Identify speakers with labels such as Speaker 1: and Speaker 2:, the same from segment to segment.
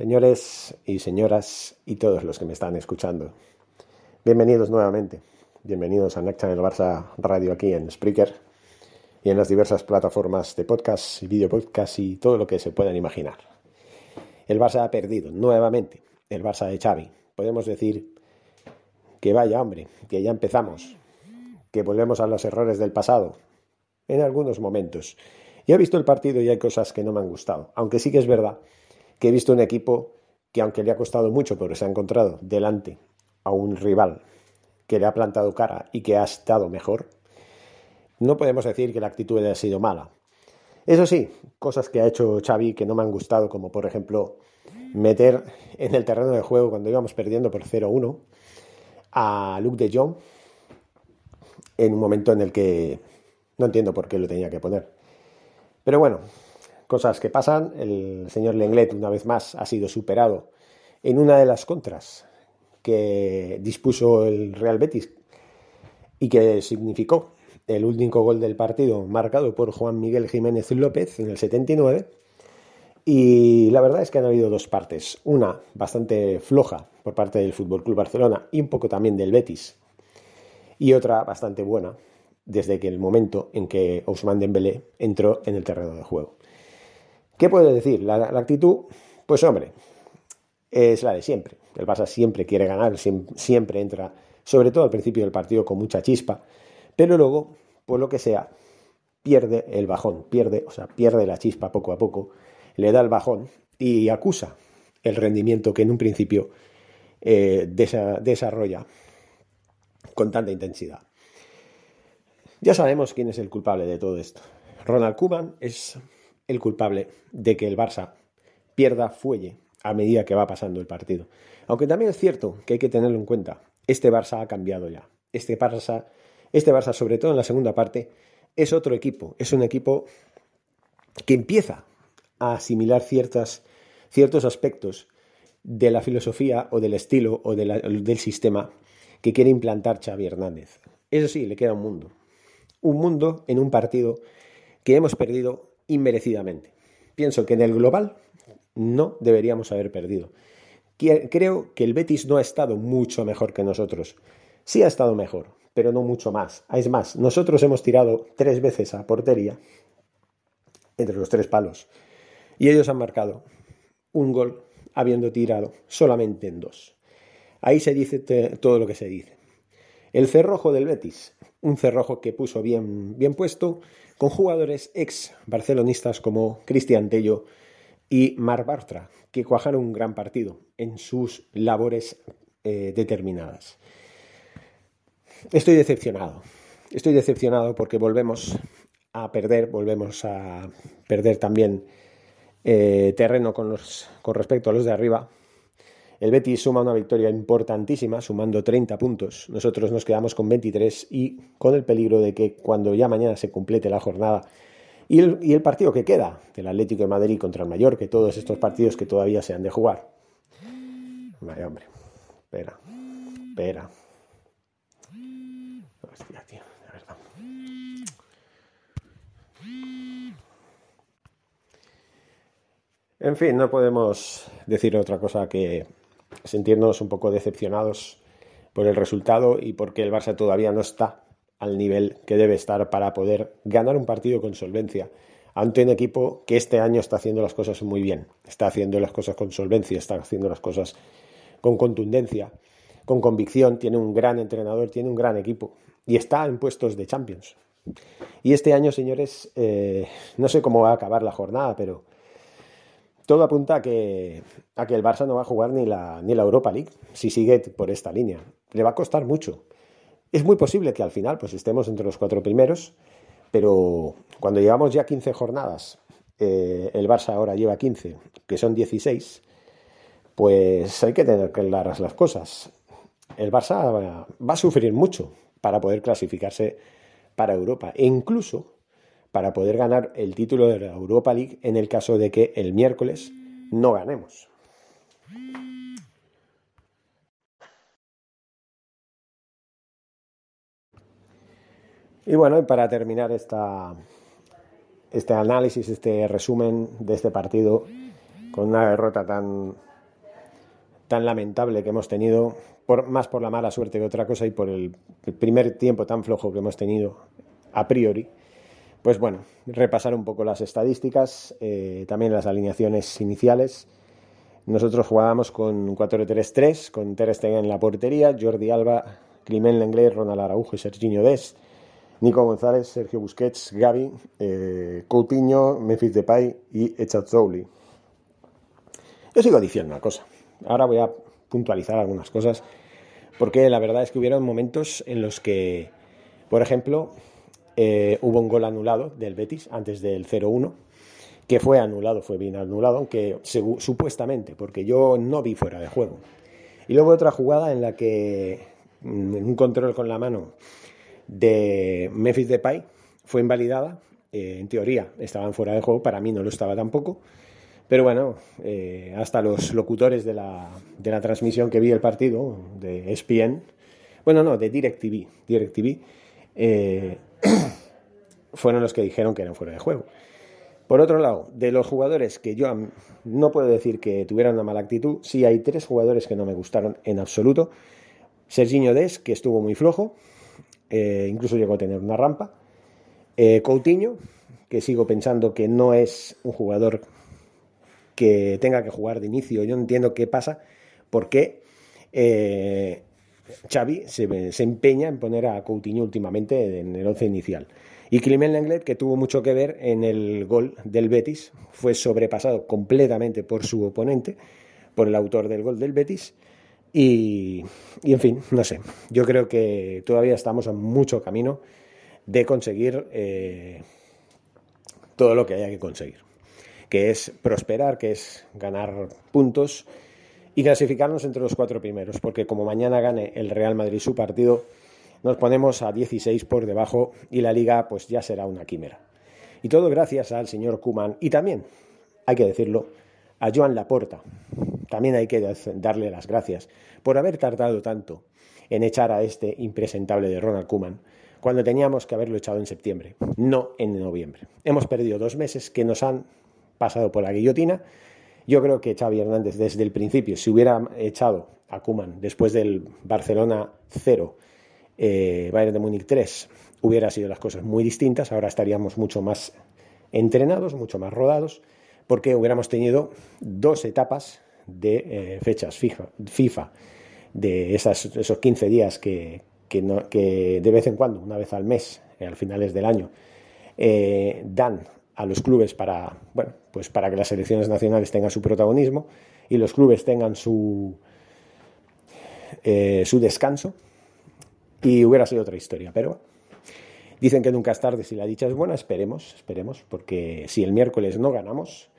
Speaker 1: Señores y señoras y todos los que me están escuchando, bienvenidos nuevamente. Bienvenidos a Next Channel Barça Radio aquí en Spreaker y en las diversas plataformas de podcast y video podcast y todo lo que se puedan imaginar. El Barça ha perdido nuevamente, el Barça de Xavi. Podemos decir que vaya hombre, que ya empezamos, que volvemos a los errores del pasado en algunos momentos. Y he visto el partido y hay cosas que no me han gustado, aunque sí que es verdad que he visto un equipo que aunque le ha costado mucho, pero se ha encontrado delante a un rival que le ha plantado cara y que ha estado mejor, no podemos decir que la actitud haya sido mala. Eso sí, cosas que ha hecho Xavi que no me han gustado, como por ejemplo meter en el terreno de juego cuando íbamos perdiendo por 0-1 a Luke de Jong en un momento en el que no entiendo por qué lo tenía que poner. Pero bueno, cosas que pasan. El señor Lenglet, una vez más, ha sido superado en una de las contras que dispuso el Real Betis y que significó el último gol del partido marcado por Juan Miguel Jiménez López en el 79. Y la verdad es que han habido dos partes. Una bastante floja por parte del Fútbol Club Barcelona y un poco también del Betis. Y otra bastante buena desde que el momento en que Ousmane Dembélé entró en el terreno de juego. ¿Qué puedo decir? La, actitud, pues hombre, es la de siempre. El Barça siempre quiere ganar, siempre entra, sobre todo al principio del partido, con mucha chispa, pero luego, por lo que sea, pierde el bajón, pierde, o sea, pierde la chispa poco a poco, le da el bajón y acusa el rendimiento que en un principio eh, desarrolla con tanta intensidad. Ya sabemos quién es el culpable de todo esto. Ronald Koeman es el culpable de que el Barça pierda fuelle a medida que va pasando el partido. Aunque también es cierto que hay que tenerlo en cuenta, este Barça ha cambiado ya. Este Barça, este Barça, sobre todo en la segunda parte, es otro equipo, es un equipo que empieza a asimilar ciertas, ciertos aspectos de la filosofía o del estilo o del sistema que quiere implantar Xavi Hernández. Eso sí, le queda un mundo. Un mundo en un partido que hemos perdido inmerecidamente. Pienso que en el global no deberíamos haber perdido. Creo que el Betis no ha estado mucho mejor que nosotros. Sí ha estado mejor, pero no mucho más. Es más, nosotros hemos tirado tres veces a portería entre los tres palos y ellos han marcado un gol habiendo tirado solamente en dos. Ahí se dice todo lo que se dice. El cerrojo del Betis, un cerrojo que puso bien, bien puesto, con jugadores ex barcelonistas como Cristian Tello y Mar Bartra, que cuajaron un gran partido en sus labores eh, determinadas. Estoy decepcionado. Estoy decepcionado porque volvemos a perder, volvemos a perder también eh, terreno con, los, con respecto a los de arriba el Betis suma una victoria importantísima, sumando 30 puntos. Nosotros nos quedamos con 23 y con el peligro de que cuando ya mañana se complete la jornada y el, partido que queda del Atlético de Madrid contra el Mallorca, todos estos partidos que todavía se han de jugar. Vaya hombre, espera, espera. Hostia, tío, de verdad. En fin, no podemos decir otra cosa que sentirnos un poco decepcionados por el resultado y porque el Barça todavía no está al nivel que debe estar para poder ganar un partido con solvencia ante un equipo que este año está haciendo las cosas muy bien, está haciendo las cosas con solvencia, está haciendo las cosas con contundencia, con convicción, tiene un gran entrenador, tiene un gran equipo y está en puestos de Champions. Y este año, señores, eh, no sé cómo va a acabar la jornada, pero todo apunta a que, a que el Barça no va a jugar ni la, ni la Europa League si sigue por esta línea. Le va a costar mucho. Es muy posible que al final pues estemos entre los cuatro primeros, pero cuando llevamos ya 15 jornadas, eh, el Barça ahora lleva 15, que son 16, pues hay que tener claras las cosas. El Barça va a sufrir mucho para poder clasificarse para Europa e incluso para poder ganar el título de la Europa League en el caso de que el miércoles no ganemos. Y bueno, para terminar esta, este análisis, este resumen de este partido, con una derrota tan, tan lamentable que hemos tenido, por, más por la mala suerte que otra cosa y por el, primer tiempo tan flojo que hemos tenido a priori, pues bueno, repasar un poco las estadísticas, eh, también las alineaciones iniciales. Nosotros jugábamos con 4-3-3, con Ter Stegen en la portería, Jordi Alba, Climent Lenglet, Ronald Araujo y Serginho Dest Nico González, Sergio Busquets, Gaby, eh, Coutinho, Memphis Depay y Echazouli. Yo sigo diciendo una cosa. Ahora voy a puntualizar algunas cosas porque la verdad es que hubieron momentos en los que, por ejemplo, eh, hubo un gol anulado del Betis antes del 0-1, que fue anulado, fue bien anulado, aunque supuestamente, porque yo no vi fuera de juego. Y luego otra jugada en la que mm, un control con la mano de Memphis Depay fue invalidada. Eh, en teoría estaban fuera de juego, para mí no lo estaba tampoco. Pero bueno, eh, hasta los locutores de la, de la, transmisión que vi el partido, de ESPN, bueno, no, de DirecTV, DirecTV eh, fueron los que dijeron que eran fuera de juego. Por otro lado, de los jugadores que yo no puedo decir que tuvieran una mala actitud, sí hay tres jugadores que no me gustaron en absoluto. Serginho Des, que estuvo muy flojo, eh, incluso llegó a tener una rampa. Eh, Coutinho, que sigo pensando que no es un jugador que tenga que jugar de inicio. Yo entiendo qué pasa, por qué eh, Xavi se, empeña en poner a Coutinho últimamente en el once inicial. Y Clement Lenglet, que tuvo mucho que ver en el gol del Betis, fue sobrepasado completamente por su oponente, por el autor del gol del Betis, y, en fin, no sé, yo creo que todavía estamos a mucho camino de conseguir eh, todo lo que haya que conseguir, que es prosperar, que es ganar puntos y clasificarnos entre los cuatro primeros, porque como mañana gane el Real Madrid su partido, nos ponemos a 16 por debajo y la liga pues ya será una quimera. Y todo gracias al señor Kuman y también, hay que decirlo, a Joan Laporta, también hay que darle las gracias por haber tardado tanto en echar a este impresentable de Ronald Koeman cuando teníamos que haberlo echado en septiembre, no en noviembre. Hemos perdido dos meses que nos han pasado por la guillotina. Yo creo que Xavi Hernández desde el principio, si hubiera echado a Kuman después del Barcelona 0, eh, Bayern de Múnich 3, hubiera sido las cosas muy distintas. Ahora estaríamos mucho más entrenados, mucho más rodados, porque hubiéramos tenido dos etapas de eh, fechas FIFA, de esos 15 días que, de vez en cuando, una vez al mes, eh, al finales del año, eh, dan a los clubes para, bueno, pues para que las selecciones nacionales tengan su protagonismo y los clubes tengan su descanso. Y hubiera sido otra historia, pero dicen que nunca es tarde si la dicha es buena, esperemos, esperemos, porque si el miércoles no ganamos,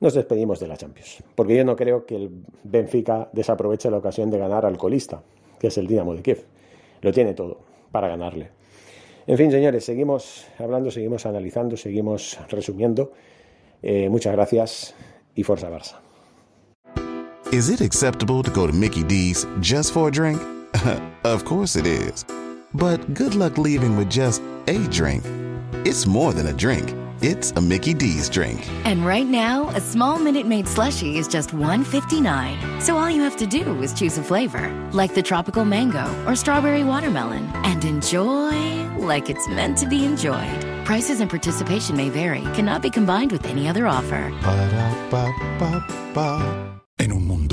Speaker 1: nos despedimos de la Champions. Porque yo no creo que el Benfica desaproveche la ocasión de ganar al colista, que es el Dinamo de Kiev. Lo tiene todo para ganarle. En fin, señores, seguimos hablando, seguimos analizando, seguimos resumiendo. Eh, muchas gracias y Forza Barça.
Speaker 2: Is it acceptable to go to Mickey D's just for a drink? of course it is. But good luck leaving with just a drink. It's more than a drink. It's a Mickey D's drink.
Speaker 3: And right now, a small Minute Maid slushie is just $1.59. So all you have to do is choose a flavor, like the tropical mango or strawberry watermelon, and enjoy like it's meant to be enjoyed. Prices and participation may vary, cannot be combined with any other offer.
Speaker 2: Ba-da-ba-ba-ba.